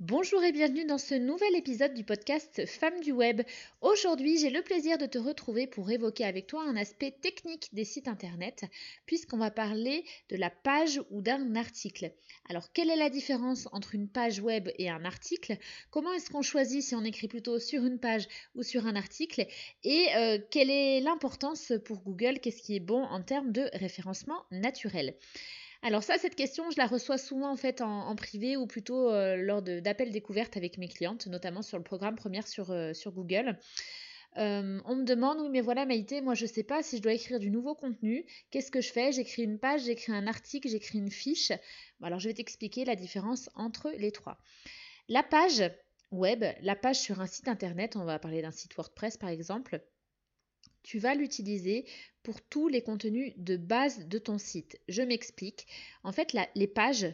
Bonjour et bienvenue dans ce nouvel épisode du podcast Femmes du Web. Aujourd'hui, j'ai le plaisir de te retrouver pour évoquer avec toi un aspect technique des sites internet, puisqu'on va parler de la page ou d'un article. Alors, quelle est la différence entre une page web et un article? Comment est-ce qu'on choisit si on écrit plutôt sur une page ou sur un article? Et euh, quelle est l'importance pour Google? Qu'est-ce qui est bon en termes de référencement naturel? Alors ça, cette question, je la reçois souvent en fait en, privé ou plutôt euh, lors d'appels découvertes avec mes clientes, notamment sur le programme Première sur, euh, Google. Euh, on me demande, oui mais voilà Maïté, moi je ne sais pas si je dois écrire du nouveau contenu, qu'est-ce que je fais? J'écris une page, j'écris un article, j'écris une fiche. alors je vais t'expliquer la différence entre les trois. La page web, la page sur un site internet, on va parler d'un site WordPress par exemple, tu vas l'utiliser pour tous les contenus de base de ton site. Je m'explique. En fait, les pages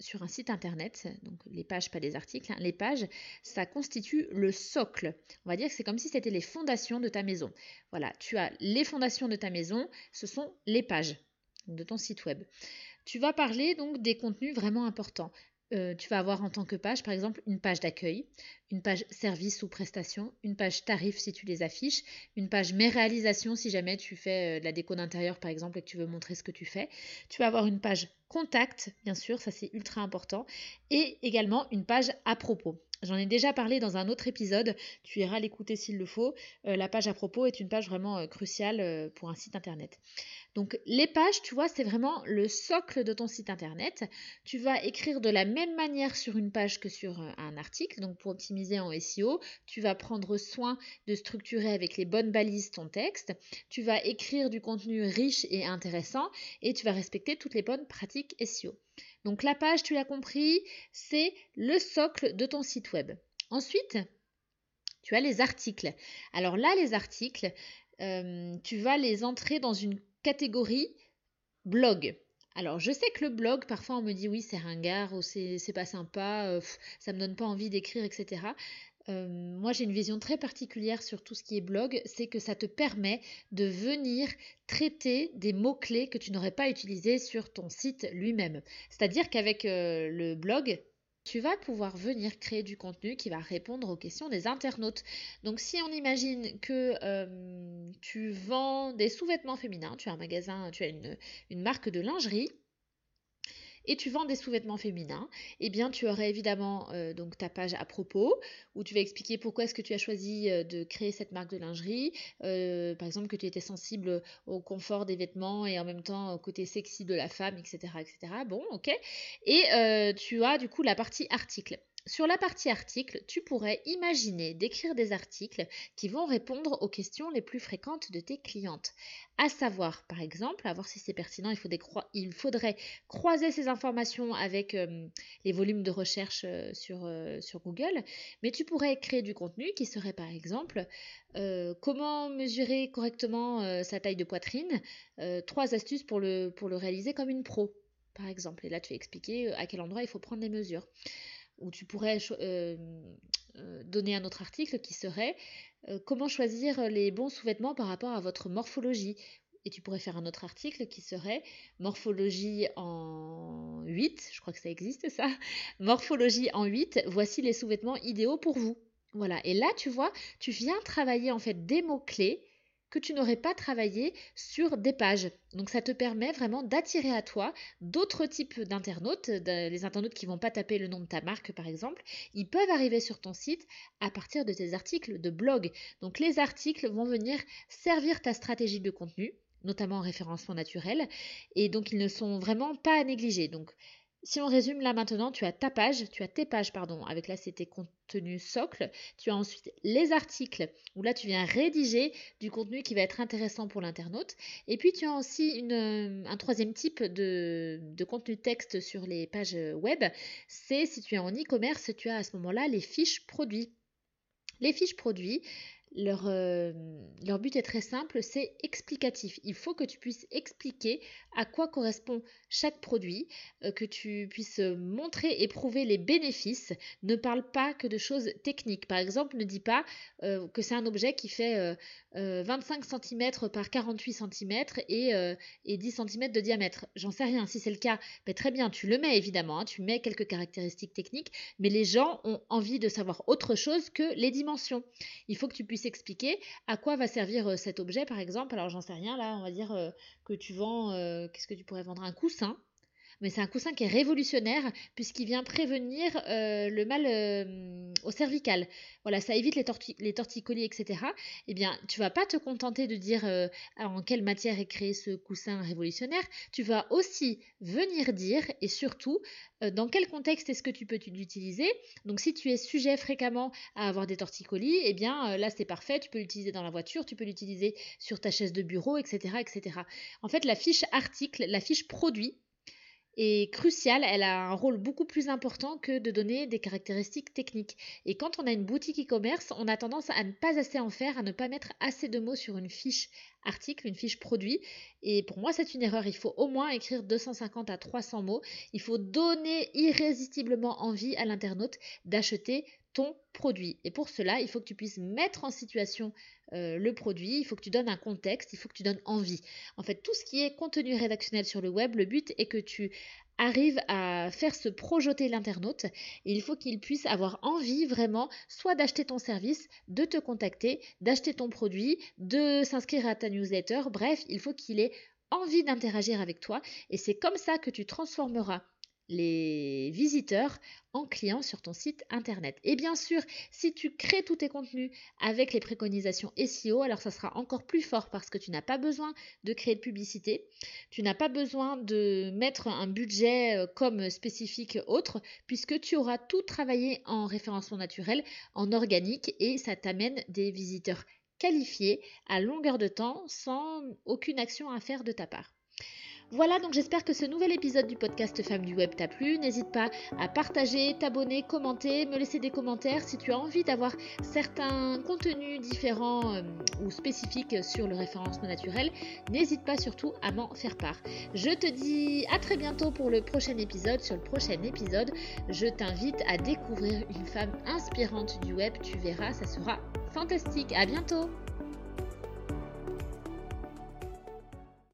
sur un site internet, donc les pages, pas les articles, hein, les pages, ça constitue le socle. On va dire que c'est comme si c'était les fondations de ta maison. Voilà, tu as les fondations de ta maison, ce sont les pages de ton site web. Tu vas parler donc des contenus vraiment importants. Euh, tu vas avoir en tant que page, par exemple, une page d'accueil, une page service ou prestation, une page tarif si tu les affiches, une page mes réalisations si jamais tu fais euh, de la déco d'intérieur, par exemple, et que tu veux montrer ce que tu fais. Tu vas avoir une page contact, bien sûr, ça c'est ultra important, et également une page à propos. J'en ai déjà parlé dans un autre épisode, tu iras l'écouter s'il le faut. Euh, la page à propos est une page vraiment cruciale pour un site internet. Donc les pages, tu vois, c'est vraiment le socle de ton site internet. Tu vas écrire de la même manière sur une page que sur euh, un article. Donc pour optimiser en SEO, tu vas prendre soin de structurer avec les bonnes balises ton texte. Tu vas écrire du contenu riche et intéressant et tu vas respecter toutes les bonnes pratiques SEO. Donc la page, tu l'as compris, c'est le socle de ton site web. Ensuite, tu as les articles. Alors là, les articles, euh, tu vas les entrer dans une catégorie blog. Alors, je sais que le blog, parfois on me dit oui, c'est ringard ou c'est pas sympa, euh, ça me donne pas envie d'écrire, etc. Euh, moi, j'ai une vision très particulière sur tout ce qui est blog, c'est que ça te permet de venir traiter des mots-clés que tu n'aurais pas utilisés sur ton site lui-même. C'est-à-dire qu'avec euh, le blog, tu vas pouvoir venir créer du contenu qui va répondre aux questions des internautes. Donc si on imagine que euh, tu vends des sous-vêtements féminins, tu as un magasin, tu as une, une marque de lingerie, et tu vends des sous-vêtements féminins, eh bien tu aurais évidemment euh, donc ta page à propos où tu vas expliquer pourquoi est-ce que tu as choisi euh, de créer cette marque de lingerie, euh, par exemple que tu étais sensible au confort des vêtements et en même temps au côté sexy de la femme, etc. etc. Bon, ok. Et tu as du coup la partie article. Sur la partie article, tu pourrais imaginer d'écrire des articles qui vont répondre aux questions les plus fréquentes de tes clientes. À savoir, par exemple, à voir si c'est pertinent, il faudrait, croiser ces informations avec euh, les volumes de recherche euh, sur, euh, sur, Google, mais tu pourrais créer du contenu qui serait, par exemple, comment mesurer correctement sa taille de poitrine, trois astuces pour le, pour le réaliser comme une pro, par exemple. Et là, tu vas expliquer à quel endroit il faut prendre les mesures ou tu pourrais euh, euh, donner un autre article qui serait euh, comment choisir les bons sous-vêtements par rapport à votre morphologie. Et tu pourrais faire un autre article qui serait morphologie en 8, je crois que ça existe ça, morphologie en 8, voici les sous-vêtements idéaux pour vous. Voilà, et là tu vois, tu viens travailler en fait des mots-clés que tu n'aurais pas travaillé sur des pages. Donc ça te permet vraiment d'attirer à toi d'autres types d'internautes, les internautes qui vont pas taper le nom de ta marque par exemple, ils peuvent arriver sur ton site à partir de tes articles de blog. Donc les articles vont venir servir ta stratégie de contenu, notamment en référencement naturel, et donc ils ne sont vraiment pas à négliger. Si on résume là maintenant, tu as ta page, tu as tes pages, pardon, avec là c'était contenu socle. Tu as ensuite les articles, où là tu viens rédiger du contenu qui va être intéressant pour l'internaute. Et puis tu as aussi une, un troisième type de, de contenu texte sur les pages web. C'est si tu es en e-commerce, tu as à ce moment-là les fiches produits. Les fiches produits, leur, euh, leur, but est très simple, c'est explicatif. Il faut que tu puisses expliquer à quoi correspond chaque produit, euh, que tu puisses montrer et prouver les bénéfices. Ne parle pas que de choses techniques. Par exemple, ne dis pas euh, que c'est un objet qui fait 25 cm par 48 cm et, et 10 cm de diamètre. J'en sais rien. Si c'est le cas, ben, très bien, tu le mets évidemment, hein. tu mets quelques caractéristiques techniques, mais les gens ont envie de savoir autre chose que les dimensions. Il faut que tu puisses expliquer à quoi va servir euh, cet objet, par exemple? Alors, j'en sais rien, là, on va dire euh, que tu vends, euh, qu'est-ce que tu pourrais vendre? Un coussin. Mais c'est un coussin qui est révolutionnaire puisqu'il vient prévenir le mal au cervical. Voilà, ça évite les, torticolis, etc. Eh bien, tu vas pas te contenter de dire en quelle matière est créé ce coussin révolutionnaire. Tu vas aussi venir dire et surtout dans quel contexte est-ce que tu peux l'utiliser. Donc, si tu es sujet fréquemment à avoir des torticolis, eh bien là c'est parfait. Tu peux l'utiliser dans la voiture, tu peux l'utiliser sur ta chaise de bureau, etc., etc. En fait, la fiche article, la fiche produit est cruciale, elle a un rôle beaucoup plus important que de donner des caractéristiques techniques. Et quand on a une boutique e-commerce, on a tendance à ne pas assez en faire, à ne pas mettre assez de mots sur une fiche article, une fiche produit. Et pour moi, c'est une erreur. Il faut au moins écrire 250 à 300 mots. Il faut donner irrésistiblement envie à l'internaute d'acheter ton produit. Et pour cela, il faut que tu puisses mettre en situation euh, le produit, il faut que tu donnes un contexte, il faut que tu donnes envie. En fait, tout ce qui est contenu rédactionnel sur le web, le but est que tu arrives à faire se projeter l'internaute il faut qu'il puisse avoir envie vraiment soit d'acheter ton service, de te contacter, d'acheter ton produit, de s'inscrire à ta newsletter, bref, il faut qu'il ait envie d'interagir avec toi et c'est comme ça que tu transformeras les visiteurs en clients sur ton site internet. Et bien sûr, si tu crées tous tes contenus avec les préconisations SEO, alors ça sera encore plus fort parce que tu n'as pas besoin de créer de publicité, tu n'as pas besoin de mettre un budget euh, comme spécifique autre, puisque tu auras tout travaillé en référencement naturel, en organique, et ça t'amène des visiteurs qualifiés à longueur de temps sans aucune action à faire de ta part. Voilà, donc j'espère que ce nouvel épisode du podcast Femmes du Web t'a plu. N'hésite pas à partager, t'abonner, commenter, me laisser des commentaires si tu as envie d'avoir certains contenus différents euh, ou spécifiques sur le référencement naturel. N'hésite pas surtout à m'en faire part. Je te dis à très bientôt pour le prochain épisode. Sur le prochain épisode, je t'invite à découvrir une femme inspirante du web. Tu verras, ça sera fantastique. À bientôt!